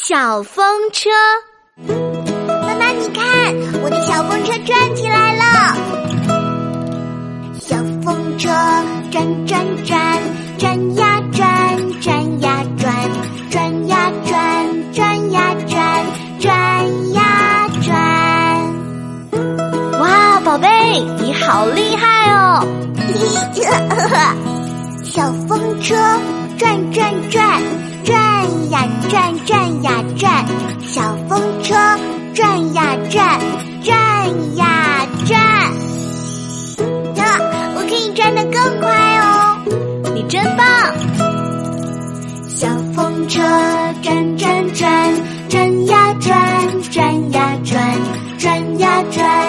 小风车。妈妈，你看，我的小风车转起来了。小风车转转转，转呀转，转呀转，转呀转，转呀转，转呀转。哇，宝贝，你好厉害哦！小风车转转转，转呀转转呀转小风车转呀转转呀转呀我可以转得更快哦你真棒小风车转转转转呀转转呀转转呀转